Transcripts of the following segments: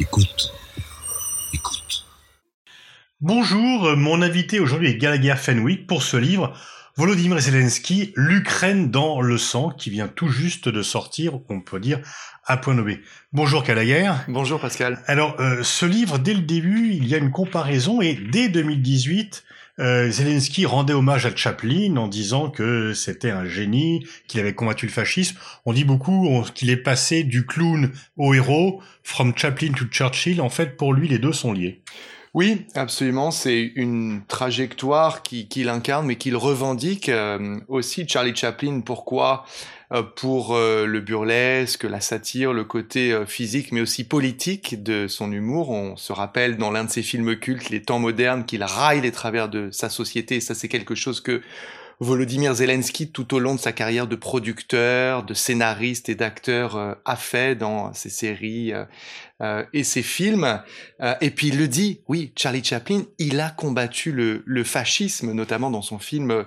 Écoute. Écoute. Bonjour, mon invité aujourd'hui est Gallagher Fenwick pour ce livre Volodymyr Zelensky, l'Ukraine dans le sang, qui vient tout juste de sortir, on peut dire, à point nommé. Bonjour Gallagher. Bonjour Pascal. Alors, euh, ce livre, dès le début, il y a une comparaison et dès 2018, euh, Zelensky rendait hommage à Chaplin en disant que c'était un génie, qu'il avait combattu le fascisme. On dit beaucoup qu'il est passé du clown au héros, from Chaplin to Churchill. En fait, pour lui, les deux sont liés. Oui, absolument. C'est une trajectoire qu'il incarne, mais qu'il revendique euh, aussi. Charlie Chaplin, pourquoi Pour euh, le burlesque, la satire, le côté physique, mais aussi politique de son humour. On se rappelle dans l'un de ses films cultes, Les temps modernes, qu'il raille les travers de sa société. Et ça, c'est quelque chose que Volodymyr Zelensky, tout au long de sa carrière de producteur, de scénariste et d'acteur, euh, a fait dans ses séries euh, euh, et ses films. et puis il le dit, oui, Charlie Chaplin, il a combattu le, fascisme, notamment dans son film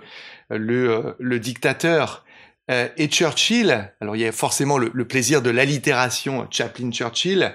le, le Dictateur. Et Churchill, alors il y a forcément le, plaisir de l'allitération Chaplin-Churchill,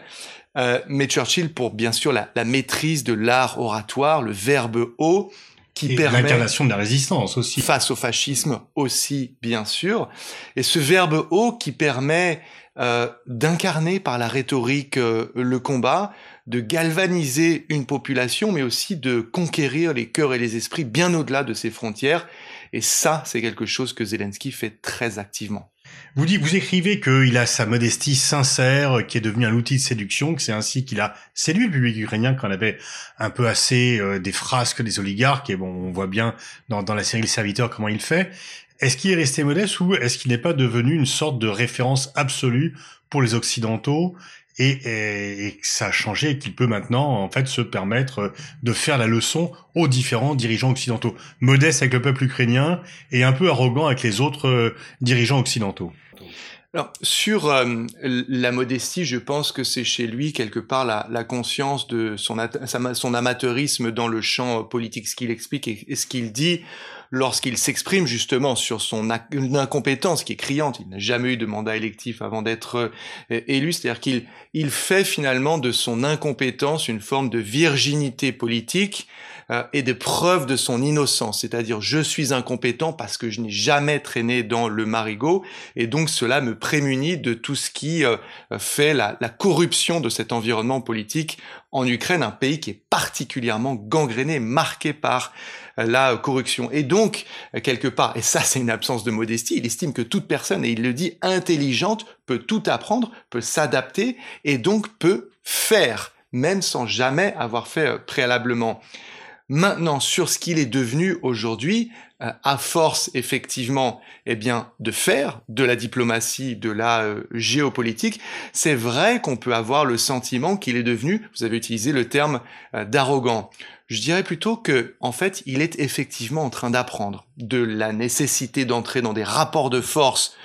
mais Churchill pour bien sûr la, la maîtrise de l'art oratoire, le verbe haut, qui permet l'incarnation de la résistance aussi. Face au fascisme aussi bien sûr. Et ce verbe haut qui permet euh, d'incarner par la rhétorique euh, le combat de galvaniser une population mais aussi de conquérir les cœurs et les esprits bien au-delà de ses frontières et ça c'est quelque chose que Zelensky fait très activement vous dites, vous écrivez qu'il a sa modestie sincère, qui est devenue un outil de séduction, que c'est ainsi qu'il a séduit le public ukrainien quand on avait un peu assez euh, des frasques des oligarques. Et bon, on voit bien dans, dans la série Le Serviteur comment il fait. Est-ce qu'il est resté modeste ou est-ce qu'il n'est pas devenu une sorte de référence absolue pour les Occidentaux? Et, et, que ça a changé et qu'il peut maintenant en fait se permettre de faire la leçon aux différents dirigeants occidentaux, modeste avec le peuple ukrainien et un peu arrogant avec les autres euh, dirigeants occidentaux. Alors, sur euh, la modestie, je pense que c'est chez lui quelque part la, la conscience de son, son amateurisme dans le champ politique, ce qu'il explique et ce qu'il dit lorsqu'il s'exprime justement sur son incompétence qui est criante. Il n'a jamais eu de mandat électif avant d'être euh, élu, c'est-à-dire qu'il il fait finalement de son incompétence une forme de virginité politique euh, et de preuve de son innocence, c'est-à-dire je suis incompétent parce que je n'ai jamais traîné dans le marigot et donc cela me prémunit de tout ce qui euh, fait la, la corruption de cet environnement politique en Ukraine, un pays qui est particulièrement gangréné, marqué par la corruption. Et donc, quelque part, et ça c'est une absence de modestie, il estime que toute personne, et il le dit, intelligente, peut tout apprendre, peut s'adapter, et donc peut faire, même sans jamais avoir fait euh, préalablement. Maintenant, sur ce qu'il est devenu aujourd'hui, à force effectivement, eh bien, de faire de la diplomatie, de la euh, géopolitique, c'est vrai qu'on peut avoir le sentiment qu'il est devenu, vous avez utilisé le terme d'arrogant. Je dirais plutôt que, en fait, il est effectivement en train d'apprendre de la nécessité d'entrer dans des rapports de force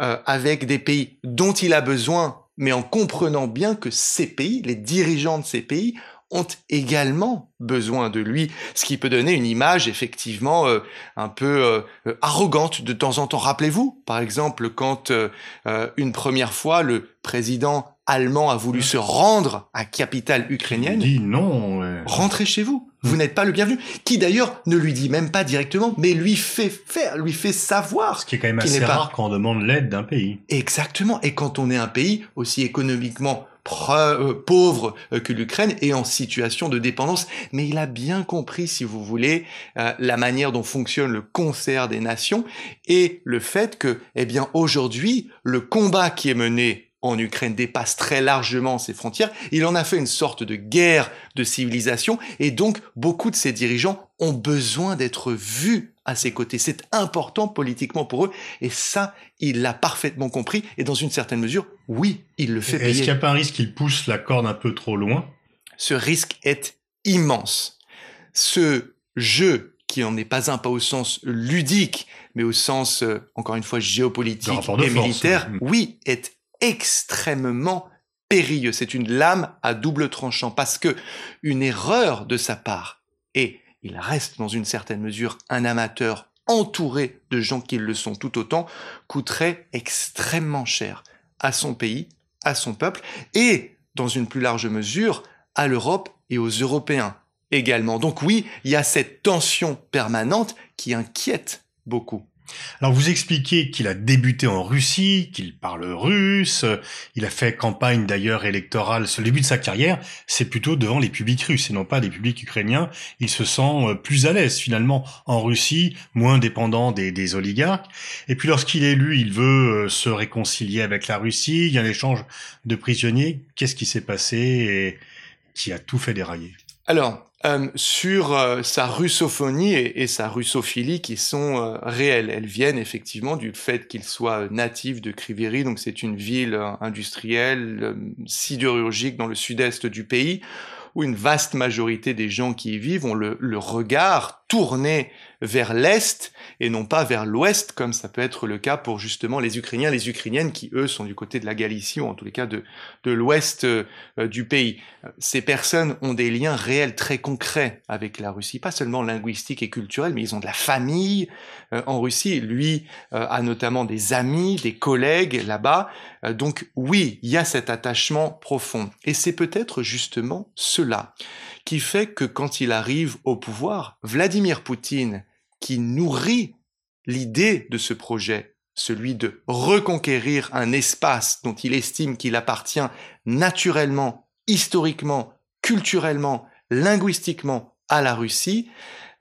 euh, avec des pays dont il a besoin, mais en comprenant bien que ces pays, les dirigeants de ces pays, ont également besoin de lui, ce qui peut donner une image effectivement euh, un peu euh, arrogante de temps en temps. Rappelez-vous, par exemple, quand une première fois le président allemand a voulu se rendre à capitale ukrainienne. Il dit non. Rentrez chez vous. Vous n'êtes pas le bienvenu. Qui d'ailleurs ne lui dit même pas directement, mais lui fait faire, lui fait savoir. Ce qui est quand même assez rare quand on demande l'aide d'un pays. Exactement. Et quand on est un pays aussi économiquement euh, pauvre euh, que l'Ukraine et en situation de dépendance. Mais il a bien compris, si vous voulez, euh, la manière dont fonctionne le concert des nations et le fait que, eh bien, aujourd'hui, le combat qui est mené en Ukraine dépasse très largement ses frontières. Il en a fait une sorte de guerre de civilisation et donc beaucoup de ses dirigeants ont besoin d'être vus à ses côtés. C'est important politiquement pour eux et ça, il l'a parfaitement compris et dans une certaine mesure, oui, il le fait payer. Est-ce qu'il n'y a pas un risque qu'il pousse la corde un peu trop loin? Ce risque est immense. Ce jeu qui n'en est pas un, pas au sens ludique, mais au sens, euh, encore une fois, géopolitique et militaire, oui, est extrêmement périlleux. C'est une lame à double tranchant parce que une erreur de sa part, et il reste dans une certaine mesure un amateur entouré de gens qui le sont tout autant, coûterait extrêmement cher à son pays, à son peuple, et dans une plus large mesure, à l'Europe et aux Européens également. Donc oui, il y a cette tension permanente qui inquiète beaucoup. Alors vous expliquez qu'il a débuté en Russie, qu'il parle russe, il a fait campagne d'ailleurs électorale, ce début de sa carrière, c'est plutôt devant les publics russes et non pas les publics ukrainiens. Il se sent euh, plus à l'aise finalement en Russie, moins dépendant des, des oligarques. Et puis lorsqu'il est élu, il veut euh, se réconcilier avec la Russie, il y a un échange de prisonniers. Qu'est-ce qui s'est passé et qui a tout fait dérailler? Alors, euh, sur euh, sa russophonie et, sa russophilie qui sont euh, réelles. Elles viennent effectivement du fait qu'il soit natif de Kriviri, donc c'est une ville industrielle sidérurgique dans le sud-est du pays, où une vaste majorité des gens qui y vivent ont le, le regard tourné vers l'Est et non pas vers l'Ouest, comme ça peut être le cas pour justement les Ukrainiens, les Ukrainiennes qui, eux, sont du côté de la Galicie ou en tous les cas de, de l'Ouest euh, du pays. Ces personnes ont des liens réels très concrets avec la Russie, pas seulement linguistiques et culturels, mais ils ont de la famille euh, en Russie. Lui euh, a notamment des amis, des collègues là-bas. donc oui, il y a cet attachement profond. Et c'est peut-être justement cela qui fait que quand il arrive au pouvoir, Vladimir Poutine, qui nourrit l'idée de ce projet, celui de reconquérir un espace dont il estime qu'il appartient naturellement, historiquement, culturellement, linguistiquement à la Russie,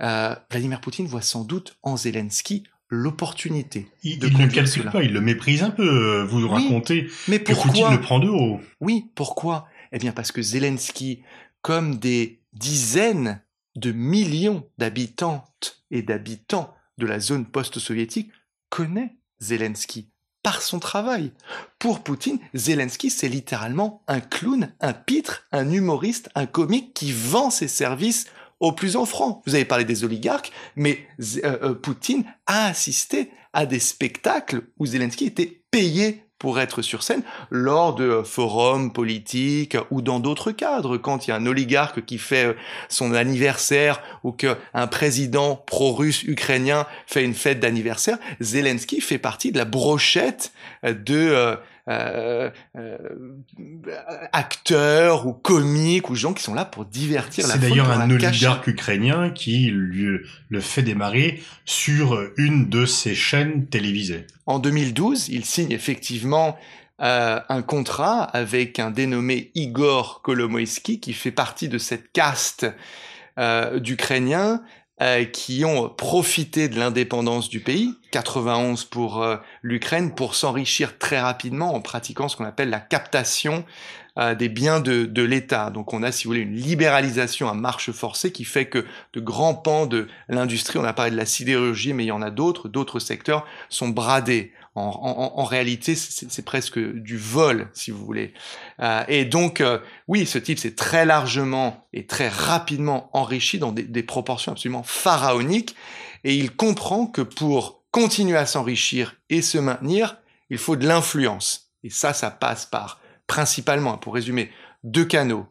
euh, Vladimir Poutine voit sans doute en Zelensky l'opportunité. Il, ne calcule pas, il le méprise un peu. Vous racontez mais que Poutine le prend de haut. Oui, pourquoi? Eh bien parce que Zelensky comme des dizaines de millions d'habitantes et d'habitants de la zone post-soviétique connaît Zelensky par son travail. Pour Poutine, Zelensky, c'est littéralement un clown, un pitre, un humoriste, un comique qui vend ses services au plus offrant. Vous avez parlé des oligarques, mais euh, euh, Poutine a assisté à des spectacles où Zelensky était payé pour être sur scène lors de forums politiques ou dans d'autres cadres, quand il y a un oligarque qui fait euh, son anniversaire ou qu'un président pro-russe ukrainien fait une fête d'anniversaire, Zelensky fait partie de la brochette de euh, euh, acteurs ou comiques ou gens qui sont là pour divertir la C'est d'ailleurs un oligarque ukrainien qui lui, le fait démarrer sur une de ses chaînes télévisées. En 2012, il signe effectivement euh, un contrat avec un dénommé Igor Kolomoïski qui fait partie de cette caste euh, d'Ukrainiens euh, qui ont profité de l'indépendance du pays, 91 pour euh, l'Ukraine, pour s'enrichir très rapidement en pratiquant ce qu'on appelle la captation euh, des biens de, de l'État. Donc on a, si vous voulez, une libéralisation à marche forcée qui fait que de grands pans de l'industrie, on a parlé de la sidérurgie, mais il y en a d'autres, d'autres secteurs sont bradés. En, réalité, c'est presque du vol, si vous voulez. Euh, et donc, euh, oui, ce type s'est très largement et très rapidement enrichi dans des, des, proportions absolument pharaoniques, et il comprend que pour continuer à s'enrichir et se maintenir, il faut de l'influence. Et ça, ça passe par, principalement, pour résumer, deux canaux,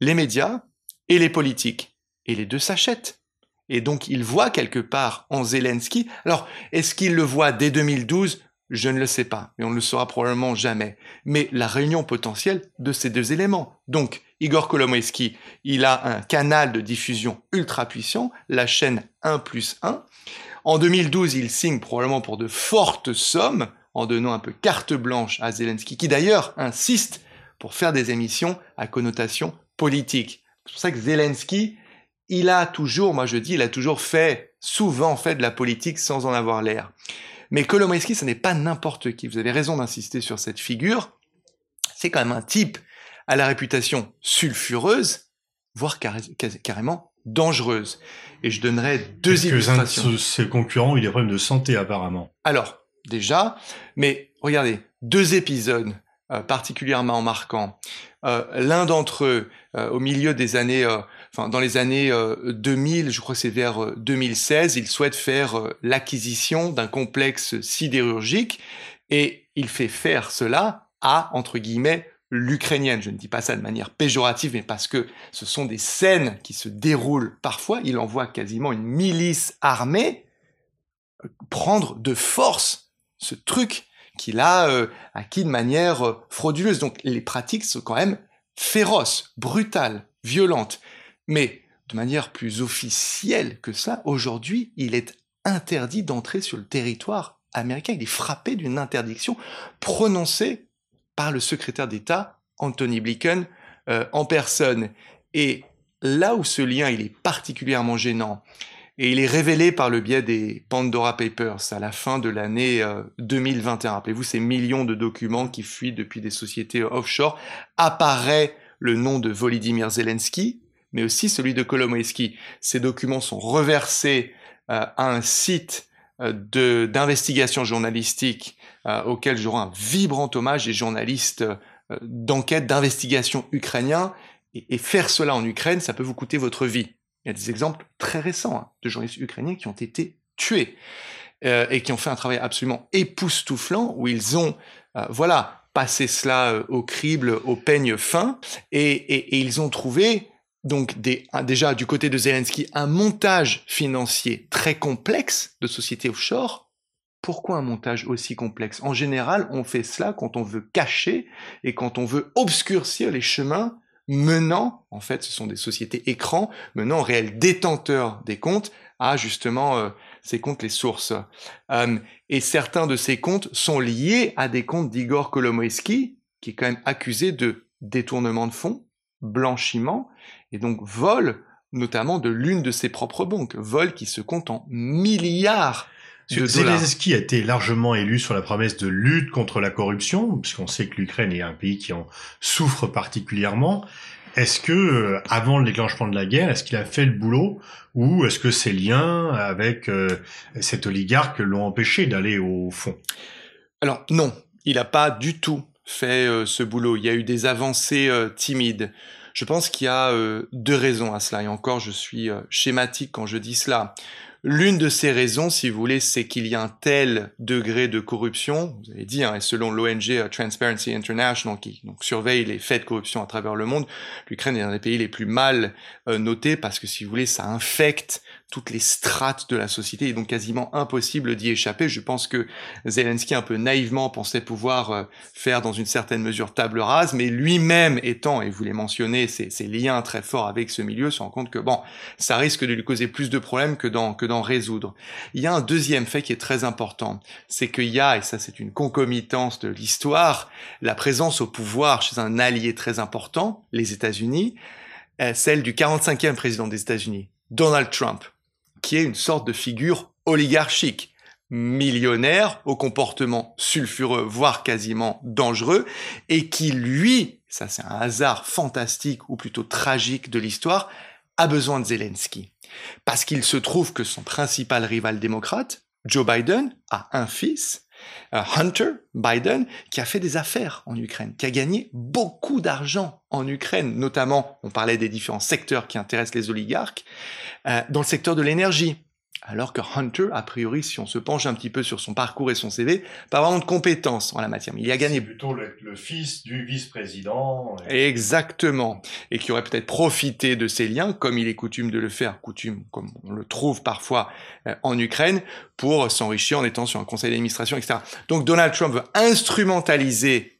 les médias et les politiques. Et les deux s'achètent. Et donc, il voit quelque part en Zelensky. Alors, est-ce qu'il le voit dès 2012 je ne le sais pas, et on ne le saura probablement jamais. Mais la réunion potentielle de ces deux éléments. Donc, Igor Kolomoïski, il a un canal de diffusion ultra puissant, la chaîne 1 plus 1. En 2012, il signe probablement pour de fortes sommes, en donnant un peu carte blanche à Zelensky, qui d'ailleurs insiste pour faire des émissions à connotation politique. C'est pour ça que Zelensky, il a toujours, moi je dis, il a toujours fait, souvent fait de la politique sans en avoir l'air. Mais Kolomoïski, ce n'est pas n'importe qui. Vous avez raison d'insister sur cette figure. C'est quand même un type à la réputation sulfureuse, voire carrément dangereuse. Et je donnerai deux illustrations. Que ses concurrents, il a des problèmes de santé apparemment. Alors, déjà, mais regardez, deux épisodes euh, particulièrement marquants. Euh, L'un d'entre eux, euh, au milieu des années dans les années 2000, euh, je crois que c'est vers 2016, euh, il souhaite faire euh, l'acquisition d'un complexe sidérurgique et il fait faire cela à entre guillemets l'ukrainienne. Je ne dis pas ça de manière péjorative, mais parce que ce sont des scènes qui se déroulent parfois. Il envoie quasiment une milice armée prendre de force ce truc qu'il a acquis de manière frauduleuse. Donc les pratiques sont quand même féroce, brutale, violente. Mais de manière plus officielle que ça, aujourd'hui, il est interdit d'entrer sur le territoire américain. Il est frappé d'une interdiction prononcée par le secrétaire d'État Anthony Blinken euh, en personne. Et là où ce lien il est particulièrement gênant, et il est révélé par le biais des Pandora Papers à la fin de l'année 2021. Euh, Rappelez-vous ces millions de documents qui fuient depuis des sociétés offshore. Apparaît le nom de Volodymyr Zelensky, mais aussi celui de Kolomoïski. Ces documents sont reversés euh, à un site euh, d'investigation journalistique auquel je rends un vibrant hommage des journalistes d'enquête, d'investigation ukrainiens. et faire cela en Ukraine, ça peut vous coûter votre vie. Il y a des exemples très récents hein, de journalistes ukrainiens qui ont été tués euh, et qui ont fait un travail absolument époustouflant où ils ont, euh, voilà, passé cela euh, au crible, au peigne fin et, ils ont trouvé donc déjà du côté de Zelensky un montage financier très complexe de sociétés offshore. Pourquoi un montage aussi complexe? En général, on fait cela quand on veut cacher et quand on veut obscurcir les chemins menant, en fait, ce sont des sociétés écrans, menant réel détenteur des comptes à justement euh, ces comptes, les sources. Euh, et certains de ces comptes sont liés à des comptes d'Igor Kolomoïski, qui est quand même accusé de détournement de fonds, blanchiment, et donc vol notamment de l'une de ses propres banques, vol qui se compte en milliards Zelensky a été largement élu sur la promesse de lutte contre la corruption, puisqu'on sait que l'Ukraine est un pays qui en souffre particulièrement. Est-ce que, euh, avant le déclenchement de la guerre, est-ce qu'il a fait le boulot ou est-ce que ses liens avec euh, cet oligarque l'ont empêché d'aller au fond? Alors non, il n'a pas du tout fait euh, ce boulot. Il y a eu des avancées timides. Je pense qu'il y a deux raisons à cela. Et encore, je suis schématique quand je dis cela. L'une de ces raisons, si vous voulez, c'est qu'il y a un tel degré de corruption, vous avez dit, hein, et selon l'ONG euh, Transparency International, qui surveille les faits de corruption à travers le monde, l'Ukraine est un des pays les plus mal euh, notés parce que, si vous voulez, ça infecte toutes les strates de la société, et donc quasiment impossible d'y échapper. Je pense que Zelensky, un peu naïvement, pensait pouvoir euh, faire dans une certaine mesure table rase, mais lui-même étant, et vous l'avez mentionné, ses, ses, liens très forts avec ce milieu, se rend compte que, bon, ça risque de lui causer plus de problèmes que dans, que dans résoudre. Il y a un deuxième fait qui est très important, c'est qu'il y a, et ça c'est une concomitance de l'histoire, la présence au pouvoir chez un allié très important, les États-Unis, euh, celle du 45e président des États-Unis, Donald Trump, qui est une sorte de figure oligarchique, millionnaire, au comportement sulfureux, voire quasiment dangereux, et qui, lui, ça c'est un hasard fantastique ou plutôt tragique de l'histoire, a besoin de Zelensky. Parce qu'il se trouve que son principal rival démocrate, Joe Biden, a un fils, Hunter Biden, qui a fait des affaires en Ukraine, qui a gagné beaucoup d'argent en Ukraine, notamment, on parlait des différents secteurs qui intéressent les oligarques, euh, dans le secteur de l'énergie, alors que Hunter, a priori, si on se penche un petit peu sur son parcours et son CV, pas vraiment de compétences en la matière. il a gagné. plutôt le, fils du vice-président. Exactement. Et qui aurait peut-être profité de ces liens, comme il est coutume de le faire, coutume, comme on le trouve parfois euh, en Ukraine, pour s'enrichir en étant sur un conseil d'administration, etc. Donc Donald Trump veut instrumentaliser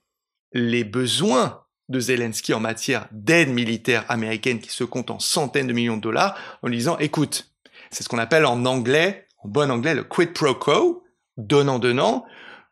les besoins de Zelensky en matière d'aide militaire américaine qui se compte en centaines de millions de dollars en lui disant, écoute, c'est ce qu'on appelle en anglais, en bon anglais, le quid pro quo, donnant-donnant.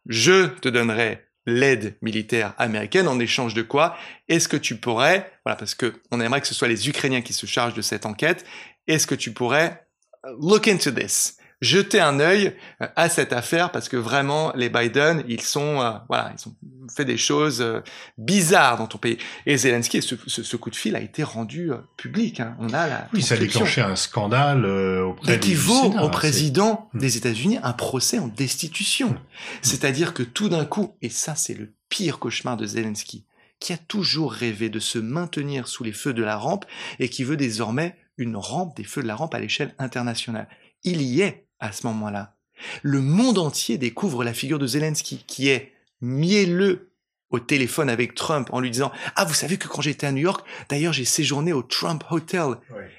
Je te donnerai l'aide militaire américaine. En échange de quoi Est-ce que tu pourrais, voilà, parce que on aimerait que ce soit les Ukrainiens qui se chargent de cette enquête, est-ce que tu pourrais uh, look into this. Jeter un œil euh, à cette affaire parce que vraiment les Biden ils sont euh, voilà ils ont fait des choses euh, bizarres dans ton pays et Zelensky ce, ce, coup de fil a été rendu public hein. on a la oui ça a déclenché un scandale auprès qui vaut au président hmm. des États-Unis un procès en destitution hmm. c'est-à-dire que tout d'un coup et ça c'est le pire cauchemar de Zelensky qui a toujours rêvé de se maintenir sous les feux de la rampe et qui veut désormais une rampe des feux de la rampe à l'échelle internationale. Il y est à ce moment-là. Le monde entier découvre la figure de Zelensky, qui est mielleux au téléphone avec Trump en lui disant ah vous savez que quand j'étais à New York d'ailleurs j'ai séjourné au Trump Hotel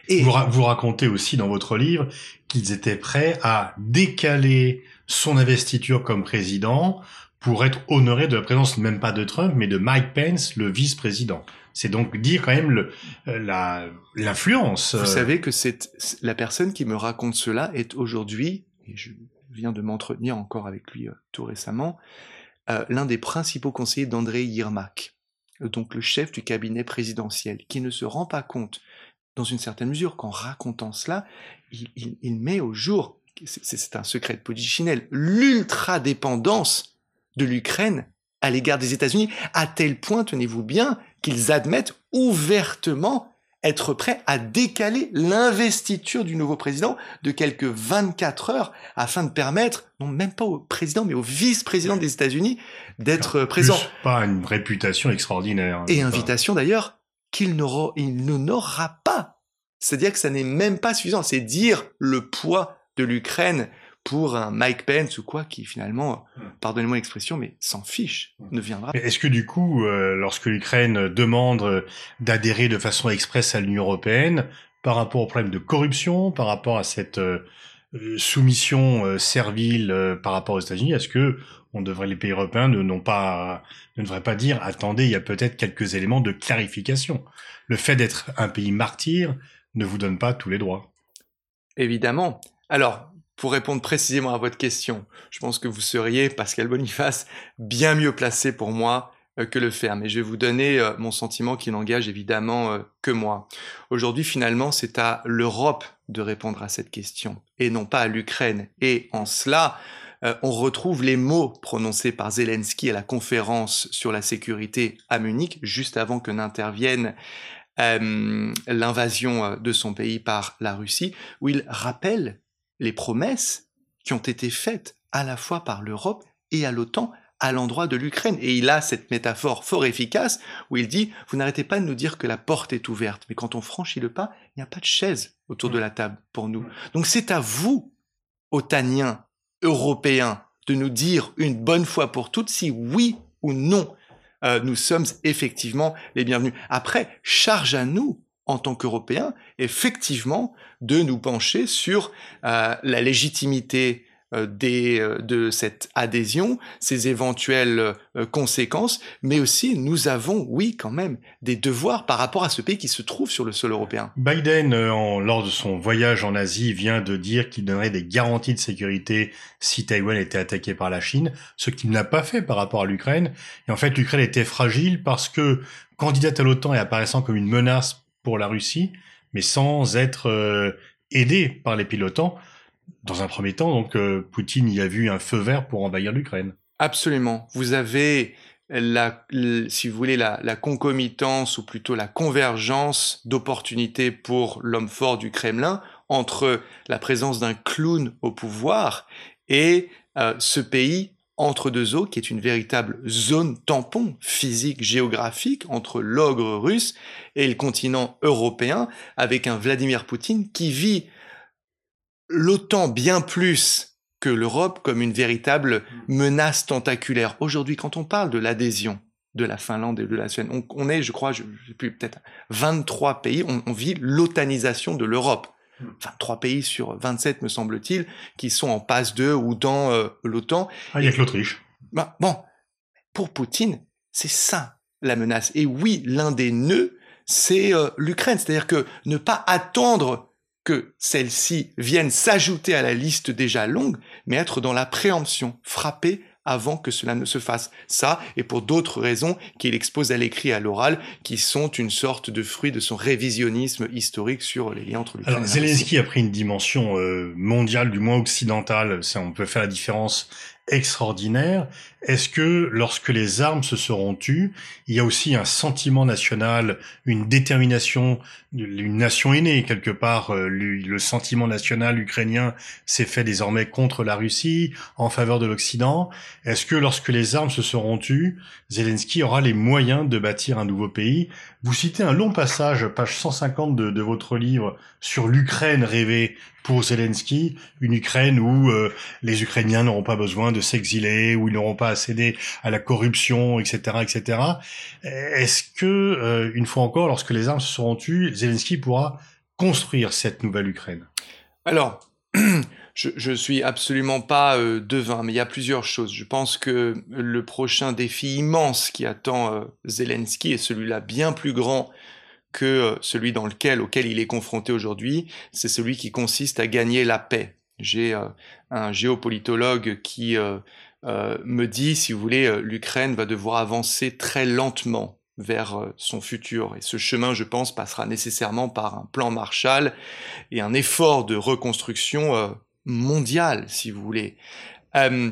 et vous, vous racontez aussi dans votre livre qu'ils étaient prêts à décaler son investiture comme président pour être honoré de la présence même pas de Trump, mais de Mike Pence, le vice-président. C'est donc dire quand même le, euh, la, l'influence. Vous savez que c'est la personne qui me raconte cela est aujourd'hui, et je viens de m'entretenir encore avec lui tout récemment, euh, l'un des principaux conseillers d'André Yermak, donc le chef du cabinet présidentiel, qui ne se rend pas compte, dans une certaine mesure, qu'en racontant cela, il, met au jour, c'est un secret de Polichinelle, l'ultra-dépendance de l'Ukraine à l'égard des États-Unis, à tel point, tenez-vous bien, qu'ils admettent ouvertement être prêts à décaler l'investiture du nouveau président de quelques 24 heures afin de permettre, non même pas au président, mais au vice-président des États-Unis d'être présent. Pas une réputation extraordinaire. Hein, Et invitation d'ailleurs qu'il n'aura, il n'aura pas. C'est-à-dire que ça n'est même pas suffisant. C'est dire le poids de l'Ukraine pour un Mike Pence ou quoi qui finalement, hmm. pardonnez-moi l'expression, mais s'en fiche, hmm. ne viendra. Est-ce que du coup, euh, lorsque l'Ukraine demande euh, d'adhérer de façon expresse à l'Union européenne, par rapport au problème de corruption, par rapport à cette euh, soumission servile par rapport aux États-Unis, est-ce que on devrait les pays européens ne, non pas ne devraient pas dire attendez, il y a peut-être quelques éléments de clarification. Le fait d'être un pays martyr ne vous donne pas tous les droits. Évidemment. Alors, pour répondre précisément à votre question, je pense que vous seriez, Pascal Boniface, bien mieux placé pour moi euh, que le faire. Mais je vais vous donner euh, mon sentiment qui n'engage évidemment euh, que moi. Aujourd'hui, finalement, c'est à l'Europe de répondre à cette question et non pas à l'Ukraine. Et en cela, on retrouve les mots prononcés par Zelensky à la conférence sur la sécurité à Munich, juste avant que n'intervienne l'invasion de son pays par la Russie, où il rappelle les promesses qui ont été faites à la fois par l'Europe et à l'OTAN à l'endroit de l'Ukraine. Et il a cette métaphore fort efficace où il dit, vous n'arrêtez pas de nous dire que la porte est ouverte, mais quand on franchit le pas, il n'y a pas de chaise autour de la table pour nous. Donc c'est à vous, otaniens, européens, de nous dire une bonne fois pour toutes si oui ou non euh, nous sommes effectivement les bienvenus. Après, charge à nous en tant qu'Européens, effectivement, de nous pencher sur euh, la légitimité euh, euh, de cette adhésion, ses éventuelles conséquences, mais aussi nous avons, oui, quand même, des devoirs par rapport à ce pays qui se trouve sur le sol européen. Biden, en, lors de son voyage en Asie, vient de dire qu'il donnerait des garanties de sécurité si Taïwan était attaqué par la Chine, ce qu'il n'a pas fait par rapport à l'Ukraine. Et en fait, l'Ukraine était fragile parce que, candidate à l'OTAN et apparaissant comme une menace pour la Russie, mais sans être euh, aidé par les pilotants. Dans un premier temps, donc euh, Poutine y a vu un feu vert pour envahir l'Ukraine. Absolument. Vous avez la, si vous voulez, la, concomitance ou plutôt la convergence d'opportunités pour l'homme fort du Kremlin entre la présence d'un clown au pouvoir et euh, ce pays entre deux eaux, qui est une véritable zone tampon physique géographique entre l'ogre russe et le continent européen, avec un Vladimir Poutine qui vit l'OTAN bien plus que l'Europe comme une véritable menace tentaculaire. Aujourd'hui, quand on parle de l'adhésion de la Finlande et de la Suède, on, est, je crois, je, plus, peut-être 23 pays, on vit l'otanisation de l'Europe enfin trois pays sur 27 me semble-t-il, qui sont en passe d'eux ou dans euh, l'OTAN. Ah, il y a que l'Autriche. Bah, bon, pour Poutine, c'est ça la menace. Et oui, l'un des nœuds, c'est euh, l'Ukraine. C'est-à-dire que ne pas attendre que celle-ci vienne s'ajouter à la liste déjà longue, mais être dans la préemption, frapper avant que cela ne se fasse. Ça, et pour d'autres raisons qu'il expose à l'écrit et à l'oral, qui sont une sorte de fruit de son révisionnisme historique sur les liens entre l'Ukraine Alors, Zelensky a pris une dimension euh, mondiale, du moins occidentale, ça on peut faire la différence extraordinaire. Est-ce que lorsque les armes se seront tues, il y a aussi un sentiment national, une détermination, une nation aînée quelque part, euh, le, sentiment national ukrainien s'est fait désormais contre la Russie, en faveur de l'Occident. Est-ce que lorsque les armes se seront tues, Zelensky aura les moyens de bâtir un nouveau pays? Vous citez un long passage, page 150 de, de votre livre, sur l'Ukraine rêvée pour Zelensky, une Ukraine où euh, les Ukrainiens n'auront pas besoin de s'exiler, où ils n'auront pas à céder à la corruption, etc., etc. Est-ce que, euh, une fois encore, lorsque les armes se seront tues, Zelensky pourra construire cette nouvelle Ukraine? Alors, je, je suis absolument pas euh, devin, mais il y a plusieurs choses. Je pense que le prochain défi immense qui attend euh, Zelensky est celui-là bien plus grand que euh, celui dans lequel, auquel il est confronté aujourd'hui. C'est celui qui consiste à gagner la paix. J'ai euh, un géopolitologue qui me dit, si vous voulez, l'Ukraine va devoir avancer très lentement vers son futur. Et ce chemin, je pense, passera nécessairement par un plan Marshall et un effort de reconstruction mondiale, si vous voulez, euh,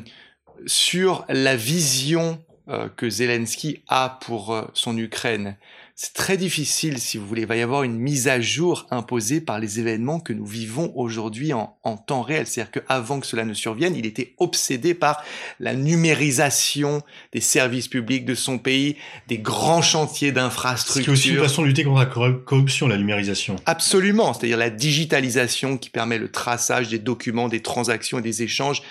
sur la vision euh, que Zelensky a pour euh, son Ukraine. C'est très difficile, si vous voulez. Il va y avoir une mise à jour imposée par les événements que nous vivons aujourd'hui en, en, temps réel. C'est-à-dire qu'avant que cela ne survienne, il était obsédé par la numérisation des services publics de son pays, des grands chantiers d'infrastructures. C'est aussi une façon de lutter contre la corruption, la numérisation. Absolument. C'est-à-dire la digitalisation qui permet le traçage des documents, des transactions et des échanges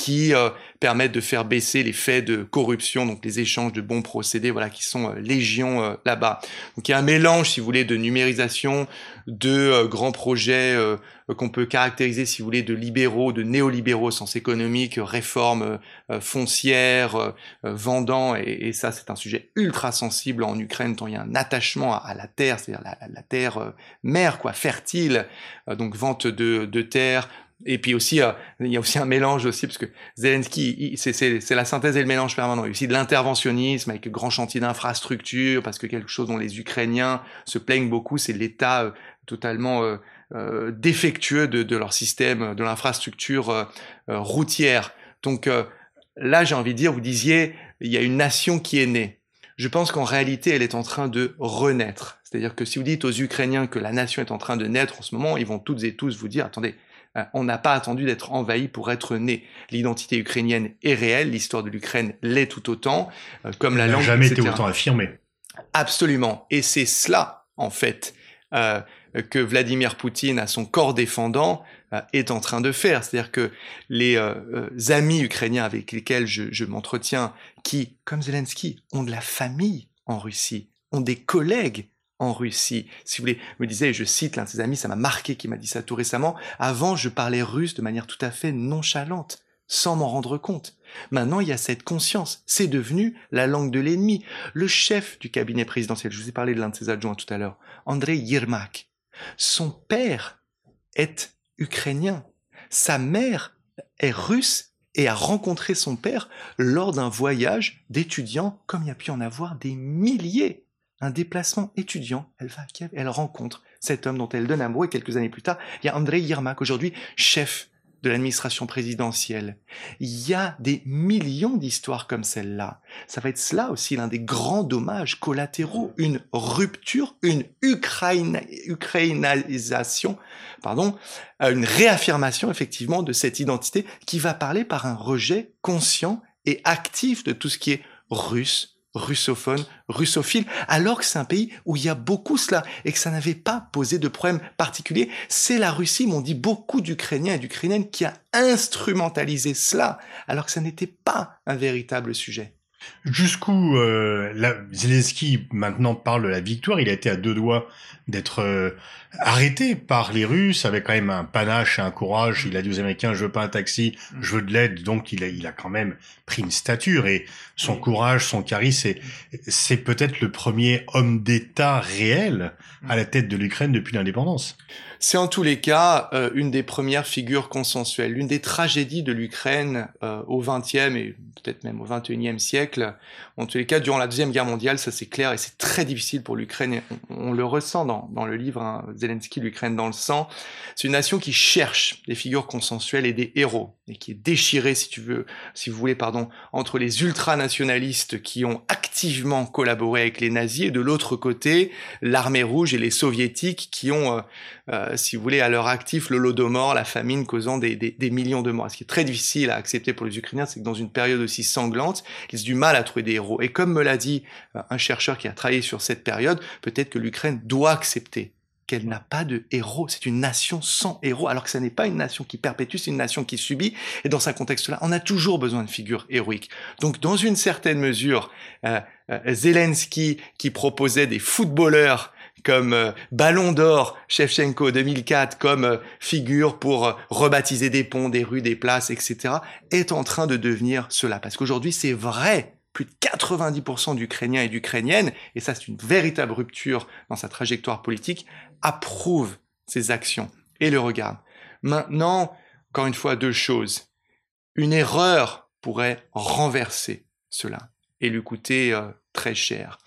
qui euh, permettent de faire baisser les faits de corruption, donc les échanges de bons procédés, voilà, qui sont euh, légion euh, là-bas. Donc il y a un mélange, si vous voulez, de numérisation, de euh, grands projets euh, qu'on peut caractériser, si vous voulez, de libéraux, de néolibéraux au sens économique, réformes foncières, vendant, et, et, ça c'est un sujet ultra sensible en Ukraine, tant il y a un attachement à, à la terre, c'est-à-dire la, la, terre mère, quoi, fertile, donc vente de, de terre, et puis aussi, euh, il y a aussi un mélange aussi, parce que Zelensky, c'est la synthèse et le mélange permanent. Il y a aussi de l'interventionnisme avec grand chantier d'infrastructure, parce que quelque chose dont les Ukrainiens se plaignent beaucoup, c'est l'état euh, totalement euh, défectueux de, leur système, de l'infrastructure routière. Donc là, j'ai envie de dire, vous disiez, il y a une nation qui est née. Je pense qu'en réalité, elle est en train de renaître. C'est-à-dire que si vous dites aux Ukrainiens que la nation est en train de naître en ce moment, ils vont toutes et tous vous dire, attendez, on n'a pas attendu d'être envahi pour être né. L'identité ukrainienne est réelle, l'histoire de l'Ukraine l'est tout autant, euh, comme la langue. jamais été autant affirmée. Absolument. Et c'est cela, en fait, euh, que Vladimir Poutine, à son corps défendant, euh, est en train de faire. C'est-à-dire que les euh, amis ukrainiens avec lesquels je, je m'entretiens, qui, comme Zelensky, ont de la famille en Russie, ont des collègues en Russie. Si vous voulez, me disait, je cite l'un de ses amis, ça m'a marqué qui m'a dit ça tout récemment, avant je parlais russe de manière tout à fait nonchalante, sans m'en rendre compte. Maintenant, il y a cette conscience. C'est devenu la langue de l'ennemi. Le chef du cabinet présidentiel, je vous ai parlé de l'un de ses adjoints tout à l'heure, Andrei Yermak, son père est ukrainien. Sa mère est russe et a rencontré son père lors d'un voyage d'étudiants comme il y a pu en avoir des milliers un déplacement étudiant. Elle va à Kiev, elle rencontre cet homme dont elle donne amour et quelques années plus tard, il y a Andrei Yermak, aujourd'hui chef de l'administration présidentielle. Il y a des millions d'histoires comme celle-là. Ça va être cela aussi l'un des grands dommages collatéraux, une rupture, une Ukraine, ukrainalisation, pardon, une réaffirmation effectivement de cette identité qui va parler par un rejet conscient et actif de tout ce qui est russe, russophone, russophile, alors que c'est un pays où il y a beaucoup cela et que ça n'avait pas posé de problème particulier. C'est la Russie, m'ont dit beaucoup d'Ukrainiens et d'Ukrainiennes, qui a instrumentalisé cela, alors que ça n'était pas un véritable sujet. Jusqu'où euh, Zelensky maintenant parle de la victoire, il a été à deux doigts d'être euh, arrêté par les Russes avec quand même un panache et un courage. Il a dit aux Américains je veux pas un taxi, je veux de l'aide. Donc il a, il a quand même pris une stature et son courage, son charisme, c'est peut-être le premier homme d'État réel à la tête de l'Ukraine depuis l'indépendance. C'est en tous les cas euh, une des premières figures consensuelles, l'une des tragédies de l'Ukraine euh, au XXe et peut-être même au XXIe siècle. En tous les cas, durant la deuxième guerre mondiale, ça c'est clair et c'est très difficile pour l'Ukraine. On, on, le ressent dans, dans le livre hein, Zelensky, l'Ukraine dans le sang. C'est une nation qui cherche des figures consensuelles et des héros et qui est déchirée, si tu veux, si vous voulez, pardon, entre les ultranationalistes qui ont activement collaboré avec les nazis et de l'autre côté l'armée rouge et les soviétiques qui ont euh, euh, si vous voulez, à leur actif l'holodomor, la famine causant des, des, des, millions de morts. Ce qui est très difficile à accepter pour les Ukrainiens, c'est que dans une période aussi sanglante, ils ont du mal à trouver des héros. Et comme me l'a dit euh, un chercheur qui a travaillé sur cette période, peut-être que l'Ukraine doit accepter qu'elle n'a pas de héros. C'est une nation sans héros, alors que ce n'est pas une nation qui perpétue, c'est une nation qui subit. Et dans ce contexte-là, on a toujours besoin de figures héroïques. Donc, dans une certaine mesure, euh, euh, Zelensky, qui proposait des footballeurs comme euh, Ballon d'Or Shevchenko 2004, comme euh, figure pour euh, rebaptiser des ponts, des rues, des places, etc., est en train de devenir cela. Parce qu'aujourd'hui, c'est vrai, plus de 90% d'Ukrainiens et d'Ukrainiennes, et ça c'est une véritable rupture dans sa trajectoire politique, approuvent ces actions et le regardent. Maintenant, encore une fois, deux choses. Une erreur pourrait renverser cela et lui coûter très cher.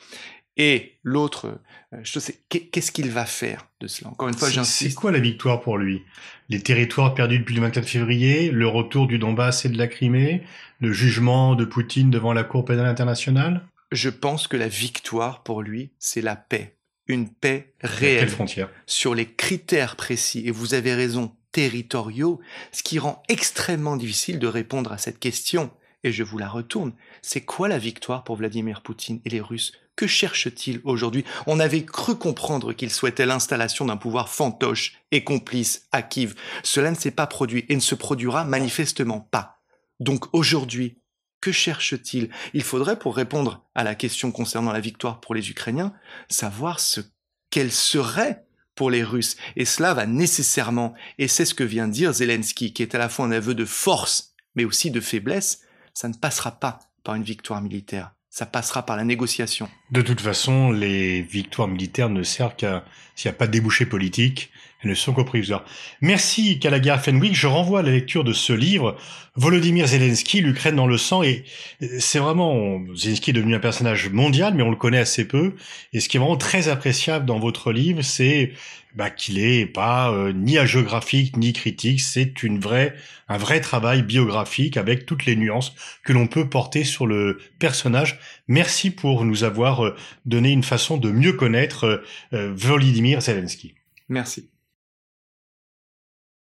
Et l'autre chose, c'est qu'est-ce qu'il va faire de cela? Encore une fois, j'insiste. C'est quoi la victoire pour lui? Les territoires perdus depuis le 24 février, le retour du Donbass et de la Crimée, le jugement de Poutine devant la Cour pénale internationale? Je pense que la victoire pour lui, c'est la paix. Une paix réelle. frontière? Sur les critères précis. Et vous avez raison, territoriaux, ce qui rend extrêmement difficile de répondre à cette question. Et je vous la retourne. C'est quoi la victoire pour Vladimir Poutine et les Russes Que cherche-t-il aujourd'hui? On avait cru comprendre qu'il souhaitait l'installation d'un pouvoir fantoche et complice à Kiev. Cela ne s'est pas produit et ne se produira manifestement pas. Donc aujourd'hui, que cherche-t-il? Il faudrait, pour répondre à la question concernant la victoire pour les Ukrainiens, savoir ce qu'elle serait pour les Russes. Et cela va nécessairement, et c'est ce que vient dire Zelensky, qui est à la fois un aveu de force, mais aussi de faiblesse, ça ne passera pas par une victoire militaire. Ça passera par la négociation. De toute façon, les victoires militaires ne servent qu'à s'il n'y a pas de débouché politique, elles ne sont qu'au provisoire. Merci Kalagar Fenwick. Je renvoie à la lecture de ce livre, Volodymyr Zelensky, l'Ukraine dans le sang. Et c'est vraiment, Zelensky est devenu un personnage mondial, mais on le connaît assez peu. Et ce qui est vraiment très appréciable dans votre livre, c'est bah, qu'il est pas euh, ni géographique ni critique. C'est une vraie, un vrai travail biographique avec toutes les nuances que l'on peut porter sur le personnage. Merci pour nous avoir euh, donné une façon de mieux connaître euh, Volodymyr Zelensky. Merci.